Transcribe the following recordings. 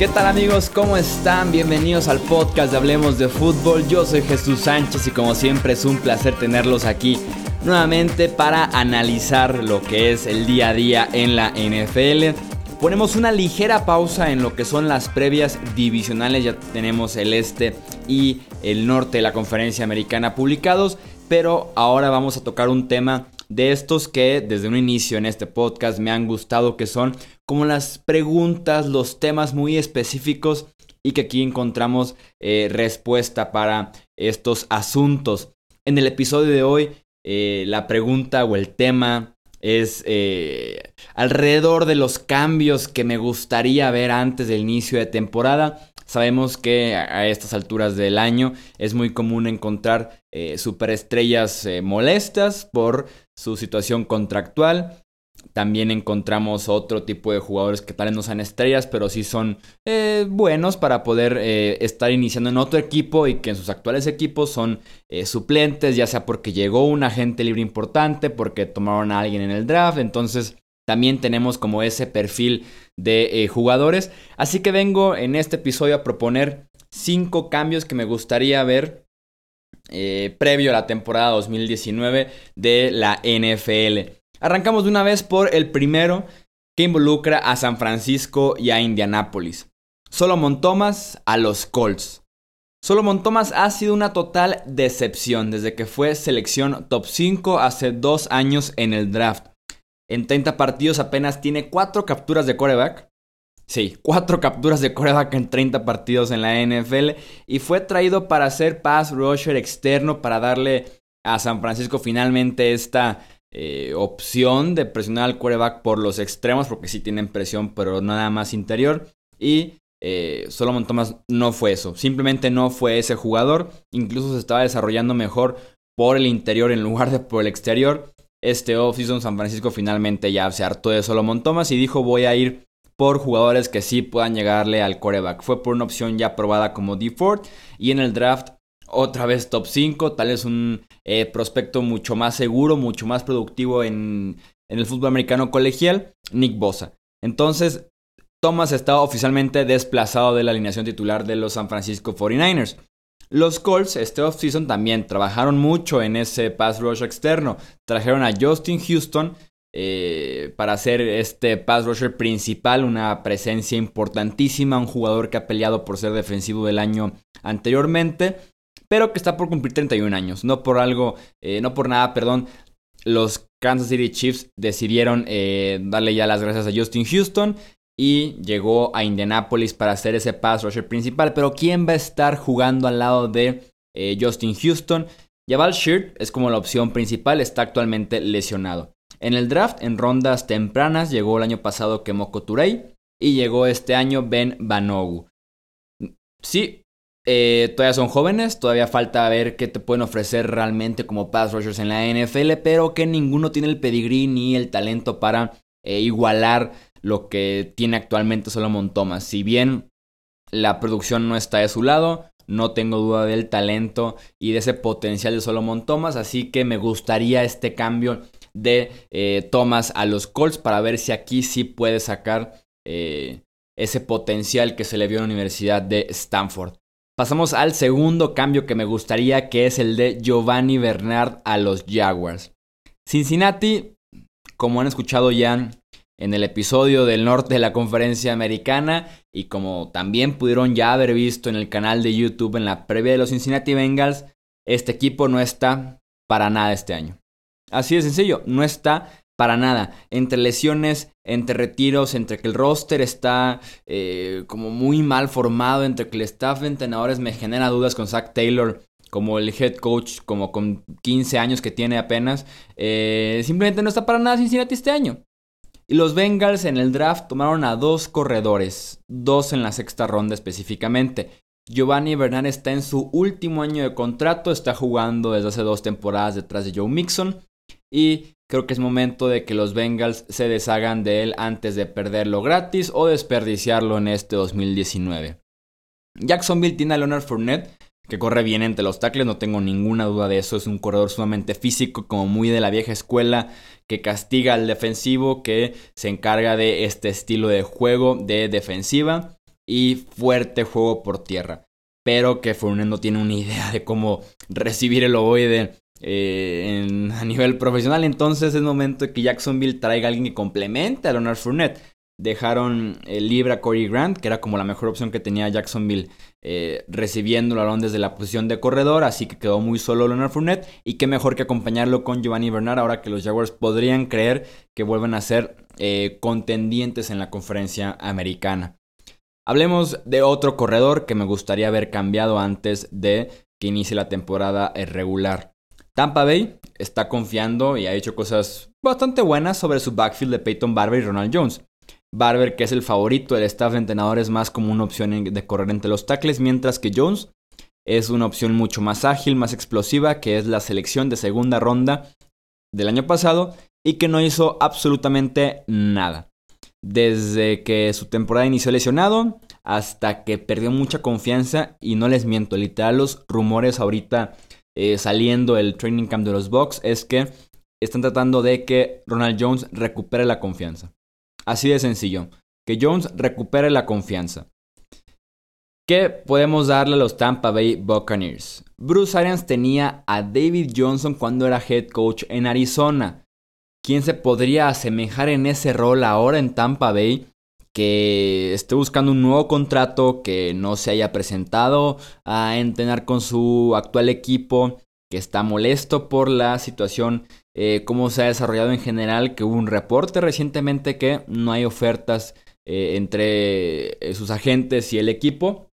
¿Qué tal amigos? ¿Cómo están? Bienvenidos al podcast de Hablemos de Fútbol. Yo soy Jesús Sánchez y como siempre es un placer tenerlos aquí nuevamente para analizar lo que es el día a día en la NFL. Ponemos una ligera pausa en lo que son las previas divisionales. Ya tenemos el este y el norte de la conferencia americana publicados. Pero ahora vamos a tocar un tema de estos que desde un inicio en este podcast me han gustado, que son como las preguntas, los temas muy específicos y que aquí encontramos eh, respuesta para estos asuntos. En el episodio de hoy, eh, la pregunta o el tema es eh, alrededor de los cambios que me gustaría ver antes del inicio de temporada. Sabemos que a estas alturas del año es muy común encontrar superestrellas molestas por su situación contractual. También encontramos otro tipo de jugadores que tal vez no sean estrellas, pero sí son eh, buenos para poder eh, estar iniciando en otro equipo y que en sus actuales equipos son eh, suplentes, ya sea porque llegó un agente libre importante, porque tomaron a alguien en el draft. Entonces también tenemos como ese perfil de jugadores. Así que vengo en este episodio a proponer cinco cambios que me gustaría ver previo a la temporada 2019 de la NFL. Arrancamos de una vez por el primero que involucra a San Francisco y a Indianápolis. Solomon Thomas a los Colts. Solomon Thomas ha sido una total decepción desde que fue selección top 5 hace dos años en el draft. En 30 partidos apenas tiene 4 capturas de coreback. Sí, 4 capturas de coreback en 30 partidos en la NFL. Y fue traído para ser pass rusher externo para darle a San Francisco finalmente esta eh, opción de presionar al quarterback por los extremos, porque sí tienen presión, pero nada más interior. Y eh, Solomon Thomas no fue eso, simplemente no fue ese jugador. Incluso se estaba desarrollando mejor por el interior en lugar de por el exterior. Este offseason San Francisco finalmente ya se hartó de Solomon Thomas y dijo voy a ir por jugadores que sí puedan llegarle al coreback. Fue por una opción ya probada como D Ford y en el draft otra vez top 5, tal vez un eh, prospecto mucho más seguro, mucho más productivo en, en el fútbol americano colegial, Nick Bosa. Entonces, Thomas está oficialmente desplazado de la alineación titular de los San Francisco 49ers. Los Colts este offseason también trabajaron mucho en ese pass rush externo. Trajeron a Justin Houston eh, para ser este pass rusher principal, una presencia importantísima, un jugador que ha peleado por ser defensivo del año anteriormente pero que está por cumplir 31 años. No por algo, eh, no por nada, perdón. Los Kansas City Chiefs decidieron eh, darle ya las gracias a Justin Houston y llegó a Indianapolis para hacer ese pass rusher principal. Pero ¿quién va a estar jugando al lado de Justin Houston? Jabal Sheard es como la opción principal, está actualmente lesionado. En el draft, en rondas tempranas, llegó el año pasado Kemoko Turei y llegó este año Ben Banogu. Sí, eh, todavía son jóvenes, todavía falta ver qué te pueden ofrecer realmente como pass rushers en la NFL, pero que ninguno tiene el pedigrí ni el talento para eh, igualar lo que tiene actualmente Solomon Thomas. Si bien la producción no está de su lado, no tengo duda del talento y de ese potencial de Solomon Thomas, así que me gustaría este cambio de eh, Thomas a los Colts para ver si aquí sí puede sacar ese potencial que se le vio en la Universidad de Stanford. Pasamos al segundo cambio que me gustaría, que es el de Giovanni Bernard a los Jaguars. Cincinnati, como han escuchado ya en el episodio del norte de la conferencia americana y como también pudieron ya haber visto en el canal de YouTube en la previa de los Cincinnati Bengals, este equipo no está para nada este año. Así de sencillo, no está para nada. Entre lesiones, entre retiros, entre que el roster está eh, como muy mal formado, entre que el staff de entrenadores me genera dudas con Zach Taylor como el head coach, como con 15 años que tiene apenas, eh, simplemente no está para nada Cincinnati este año. Y los Bengals en el draft tomaron a dos corredores, dos en la sexta ronda específicamente. Giovanni Bernard está en su último año de contrato, está jugando desde hace dos temporadas detrás de Joe Mixon. Y creo que es momento de que los Bengals se deshagan de él antes de perderlo gratis o desperdiciarlo en este 2019. Jacksonville tiene a Leonard Fournette, que corre bien entre los tackles, no tengo ninguna duda de eso. Es un corredor sumamente físico, como muy de la vieja escuela, que castiga al defensivo, que se encarga de este estilo de juego de defensiva y fuerte juego por tierra. Pero que Fournette no tiene una idea de cómo recibir el ovoide eh, a nivel profesional. Entonces es momento de que Jacksonville traiga a alguien que complemente a Leonard Fournette dejaron el libre a Corey Grant, que era como la mejor opción que tenía Jacksonville eh, recibiendo el balón desde la posición de corredor, así que quedó muy solo Leonard Fournette y qué mejor que acompañarlo con Giovanni Bernard ahora que los Jaguars podrían creer que vuelven a ser eh, contendientes en la conferencia americana. Hablemos de otro corredor que me gustaría haber cambiado antes de que inicie la temporada regular. Tampa Bay está confiando y ha hecho cosas bastante buenas sobre su backfield de Peyton Barber y Ronald Jones. Barber, que es el favorito del staff de entrenadores, más como una opción de correr entre los tackles, mientras que Jones es una opción mucho más ágil, más explosiva, que es la selección de segunda ronda del año pasado y que no hizo absolutamente nada. Desde que su temporada inició lesionado hasta que perdió mucha confianza y no les miento, literal los rumores ahorita eh, saliendo el training camp de los Bucks es que están tratando de que Ronald Jones recupere la confianza. Así de sencillo. Que Jones recupere la confianza. ¿Qué podemos darle a los Tampa Bay Buccaneers? Bruce Arians tenía a David Johnson cuando era head coach en Arizona. ¿Quién se podría asemejar en ese rol ahora en Tampa Bay? Que esté buscando un nuevo contrato, que no se haya presentado a entrenar con su actual equipo, que está molesto por la situación eh, cómo se ha desarrollado en general, que hubo un reporte recientemente que no hay ofertas eh, entre eh, sus agentes y el equipo.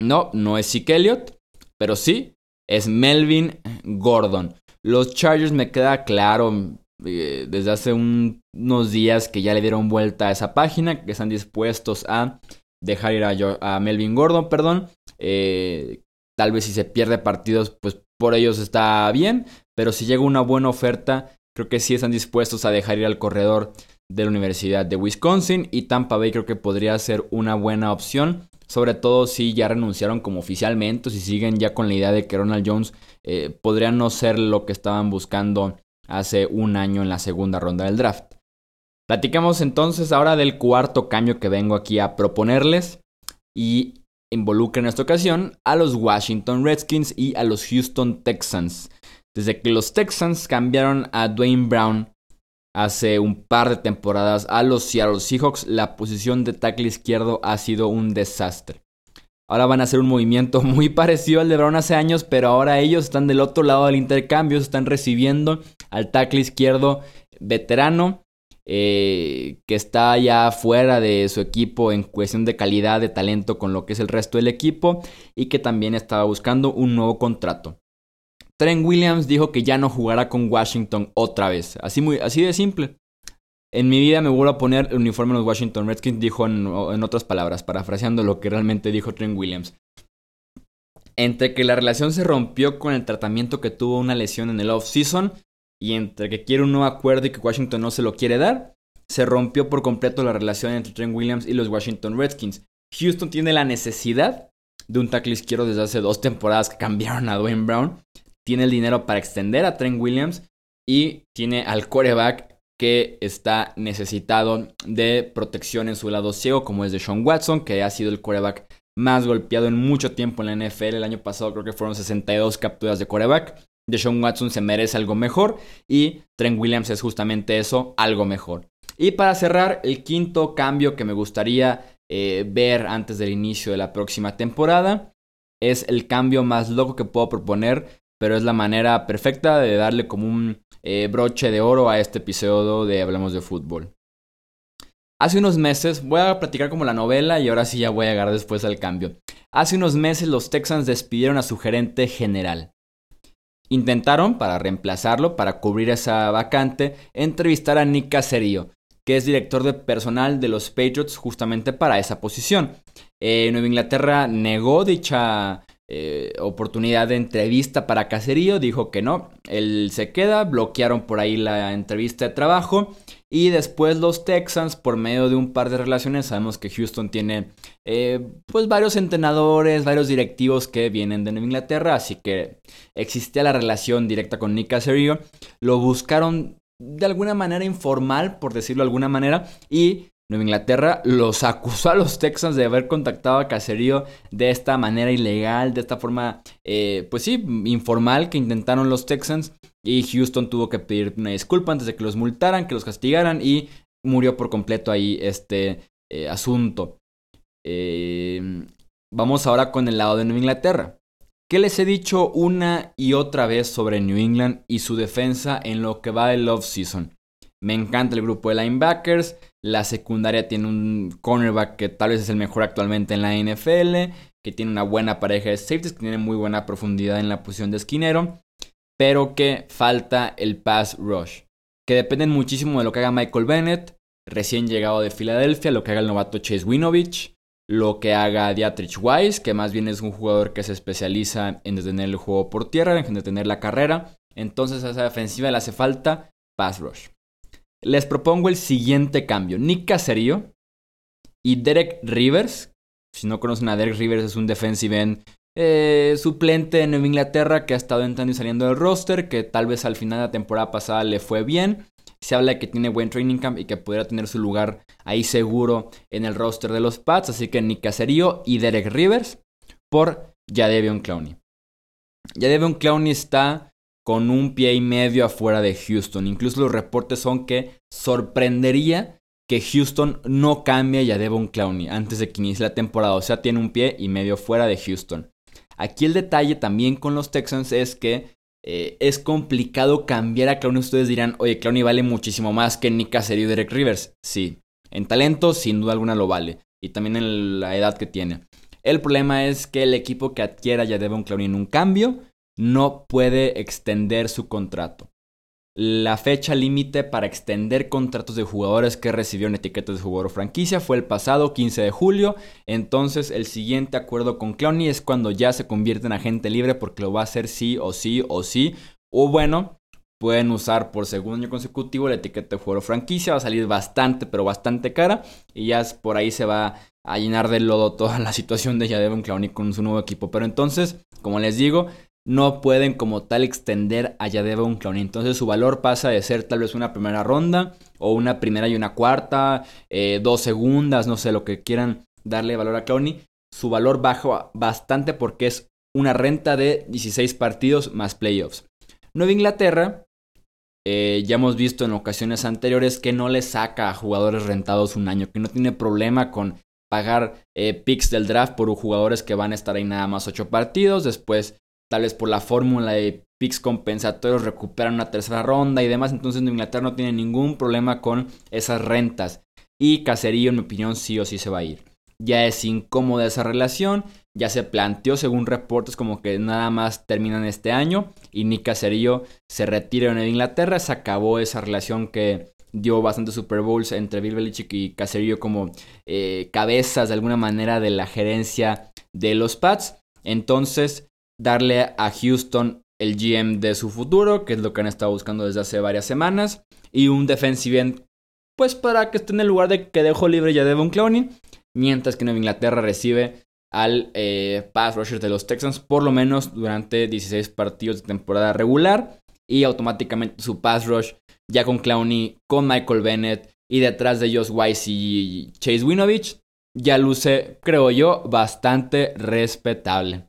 No, no es Zeke Elliott, pero sí es Melvin Gordon. Los Chargers me queda claro desde hace unos días que ya le dieron vuelta a esa página, que están dispuestos a dejar ir a, a Melvin Gordon, perdón. tal vez si se pierde partidos, pues por ellos está bien, pero si llega una buena oferta, creo que sí están dispuestos a dejar ir al corredor de la Universidad de Wisconsin y Tampa Bay creo que podría ser una buena opción, sobre todo si ya renunciaron como oficialmente, si siguen ya con la idea de que Ronald Jones eh, podría no ser lo que estaban buscando hace un año en la segunda ronda del draft. Platicamos entonces ahora del cuarto cambio que vengo aquí a proponerles y involucra en esta ocasión a los Washington Redskins y a los Houston Texans. Desde que los Texans cambiaron a Dwayne Brown hace un par de temporadas a los Seattle Seahawks, la posición de tackle izquierdo ha sido un desastre. Ahora van a hacer un movimiento muy parecido al de Brown hace años, pero ahora ellos están del otro lado del intercambio, están recibiendo al tackle izquierdo veterano eh, que está ya fuera de su equipo en cuestión de calidad de talento con lo que es el resto del equipo y que también estaba buscando un nuevo contrato. Trent Williams dijo que ya no jugará con Washington otra vez, así, muy, así de simple. En mi vida me vuelvo a poner el uniforme de los Washington Redskins, dijo en, otras palabras, parafraseando lo que realmente dijo Trent Williams. Entre que la relación se rompió con el tratamiento que tuvo una lesión en el off-season, y entre que quiere un nuevo acuerdo y que Washington no se lo quiere dar, se rompió por completo la relación entre Trent Williams y los Washington Redskins. Houston tiene la necesidad de un tackle izquierdo desde hace dos temporadas que cambiaron a Dwayne Brown. Tiene el dinero para extender a Trent Williams y tiene al quarterback que está necesitado de protección en su lado ciego, como es de Sean Watson, que ha sido el quarterback más golpeado en mucho tiempo en la NFL. El año pasado creo que fueron 62 capturas de quarterback. Deshaun Watson se merece algo mejor y Trent Williams es justamente eso, algo mejor. Y para cerrar, el quinto cambio que me gustaría eh, ver antes del inicio de la próxima temporada es el cambio más loco que puedo proponer, pero es la manera perfecta de darle como un eh, broche de oro a este episodio de Hablamos de Fútbol. Hace unos meses, voy a platicar como la novela y ahora sí ya voy a llegar después al cambio. Hace unos meses los Texans despidieron a su gerente general. Intentaron, para reemplazarlo, para cubrir esa vacante, entrevistar a Nick Caserio, que es director de personal de los Patriots justamente para esa posición. Eh, Nueva Inglaterra negó dicha eh, oportunidad de entrevista para Caserío, dijo que no, él se queda, bloquearon por ahí la entrevista de trabajo y después los Texans, por medio de un par de relaciones, sabemos que Houston tiene eh, pues varios entrenadores, varios directivos que vienen de Nueva Inglaterra, así que existía la relación directa con Nick Caserío, lo buscaron de alguna manera informal, por decirlo de alguna manera, y Nueva Inglaterra los acusó a los Texans de haber contactado a Caserío de esta manera ilegal, de esta forma, eh, pues sí, informal que intentaron los Texans. Y Houston tuvo que pedir una disculpa antes de que los multaran, que los castigaran y murió por completo ahí este eh, asunto. Eh, vamos ahora con el lado de Nueva Inglaterra. ¿Qué les he dicho una y otra vez sobre New England y su defensa en lo que va del off-season? Me encanta el grupo de linebackers. La secundaria tiene un cornerback que tal vez es el mejor actualmente en la NFL. Que tiene una buena pareja de safeties. Que tiene muy buena profundidad en la posición de esquinero. Pero que falta el pass rush. Que dependen muchísimo de lo que haga Michael Bennett. Recién llegado de Filadelfia. Lo que haga el novato Chase Winovich. Lo que haga Dietrich Weiss. Que más bien es un jugador que se especializa en detener el juego por tierra. En detener la carrera. Entonces a esa defensiva le hace falta pass rush les propongo el siguiente cambio. Nick Caserio y Derek Rivers. Si no conocen a Derek Rivers, es un defensive end eh, suplente en Nueva Inglaterra que ha estado entrando y saliendo del roster, que tal vez al final de la temporada pasada le fue bien. Se habla de que tiene buen training camp y que pudiera tener su lugar ahí seguro en el roster de los Pats. Así que Nick Caserio y Derek Rivers por Jadevion Clowney. Jadevion Clowney está con un pie y medio afuera de Houston. Incluso los reportes son que sorprendería que Houston no cambie a Devon Clowney antes de que inicie la temporada. O sea, tiene un pie y medio fuera de Houston. Aquí el detalle también con los Texans es que eh, es complicado cambiar a Clowney. Ustedes dirán, oye, Clowney vale muchísimo más que Nick Caserio y Derek Rivers. Sí, en talento sin duda alguna lo vale. Y también en la edad que tiene. El problema es que el equipo que adquiera ya Devon Clowney en un cambio no puede extender su contrato. La fecha límite para extender contratos de jugadores que recibieron etiquetas de jugador franquicia fue el pasado 15 de julio. Entonces, el siguiente acuerdo con Clowney es cuando ya se convierte en agente libre porque lo va a hacer sí o sí o sí. O bueno, pueden usar por segundo año consecutivo la etiqueta de jugador franquicia. Va a salir bastante, pero bastante cara. Y ya por ahí se va a llenar de lodo toda la situación de Jadevon Clowney con su nuevo equipo. Pero entonces, como les digo, no pueden como tal extender a un Clowney. Entonces su valor pasa de ser tal vez una primera ronda o una primera y una cuarta, eh, dos segundas, no sé, lo que quieran darle valor a Clowney. Su valor baja bastante porque es una renta de 16 partidos más playoffs. Nueva Inglaterra, eh, ya hemos visto en ocasiones anteriores que no le saca a jugadores rentados un año, que no tiene problema con pagar eh, picks del draft por jugadores que van a estar ahí nada más 8 partidos, después tal vez por la fórmula de picks compensatorios recuperan una tercera ronda y demás. Entonces Inglaterra no tiene ningún problema con esas rentas. Y Caserío, en mi opinión, sí o sí se va a ir. Ya es incómoda esa relación. Ya se planteó según reportes como que nada más terminan este año. Y ni Caserío se retira de Inglaterra. Se acabó esa relación que dio bastantes Super Bowls entre Bill Belichick y Caserío como eh, cabezas de alguna manera de la gerencia de los Pats. Entonces darle a Houston el GM de su futuro, que es lo que han estado buscando desde hace varias semanas, y un defensive end, pues para que esté en el lugar de que dejó libre ya Devon Clowney, mientras que Nueva Inglaterra recibe al eh, pass rusher de los Texans por lo menos durante 16 partidos de temporada regular y automáticamente su pass rush ya con Clowney, con Michael Bennett y detrás de ellos Wise y Chase Winovich ya luce, creo yo, bastante respetable.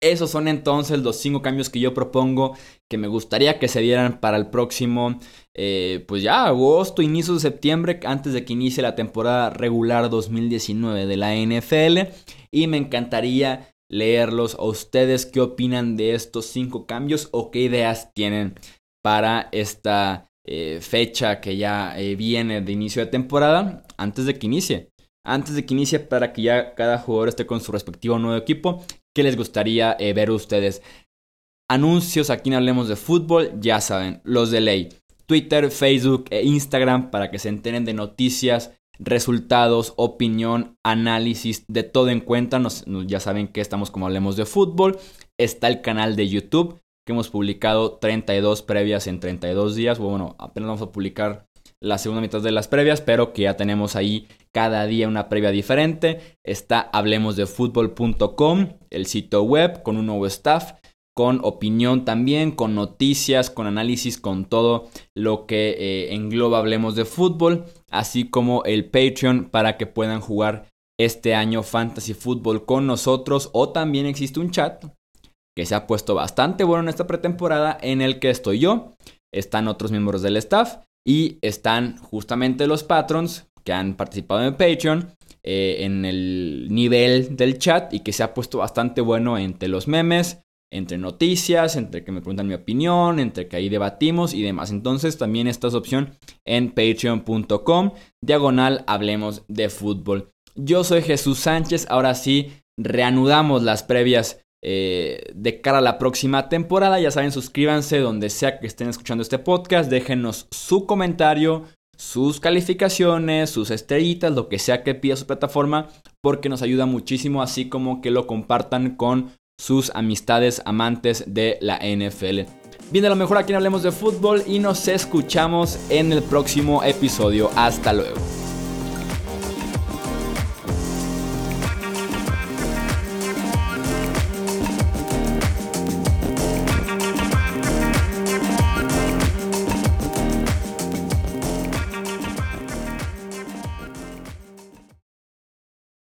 Esos son entonces los cinco cambios que yo propongo que me gustaría que se dieran para el próximo, eh, pues ya agosto, inicio de septiembre, antes de que inicie la temporada regular 2019 de la NFL. Y me encantaría leerlos a ustedes qué opinan de estos cinco cambios o qué ideas tienen para esta eh, fecha que ya eh, viene de inicio de temporada antes de que inicie antes de que inicie para que ya cada jugador esté con su respectivo nuevo equipo. ¿Qué les gustaría eh, ver ustedes? Anuncios aquí en Hablemos de Fútbol, ya saben, los de ley. Twitter, Facebook e Instagram para que se enteren de noticias resultados, opinión, análisis, de todo en cuenta. ya saben que estamos como hablemos de fútbol. Está el canal de YouTube que hemos publicado 32 previas en 32 días. Bueno, apenas vamos a publicar la segunda mitad de las previas, pero que ya tenemos ahí cada día una previa diferente. Está hablemosdefutbol.com, el sitio web con un nuevo staff con opinión también, con noticias, con análisis, con todo lo que eh, engloba Hablemos de Fútbol, así como el Patreon para que puedan jugar este año Fantasy Fútbol con nosotros o también existe un chat que se ha puesto bastante bueno en esta pretemporada en el que estoy yo, están otros miembros del staff y están justamente los patrons que han participado en Patreon eh, en el nivel del chat y que se ha puesto bastante bueno entre los memes, entre noticias, entre que me preguntan mi opinión, entre que ahí debatimos y demás. Entonces también esta es opción en patreon.com, diagonal, hablemos de fútbol. Yo soy Jesús Sánchez, ahora sí, reanudamos las previas eh, de cara a la próxima temporada. Ya saben, suscríbanse donde sea que estén escuchando este podcast, déjenos su comentario, sus calificaciones, sus estrellitas, lo que sea que pida su plataforma, porque nos ayuda muchísimo, así como que lo compartan con sus amistades amantes de la NFL. Bien, a lo mejor aquí Hablemos de Fútbol y nos escuchamos en el próximo episodio. Hasta luego.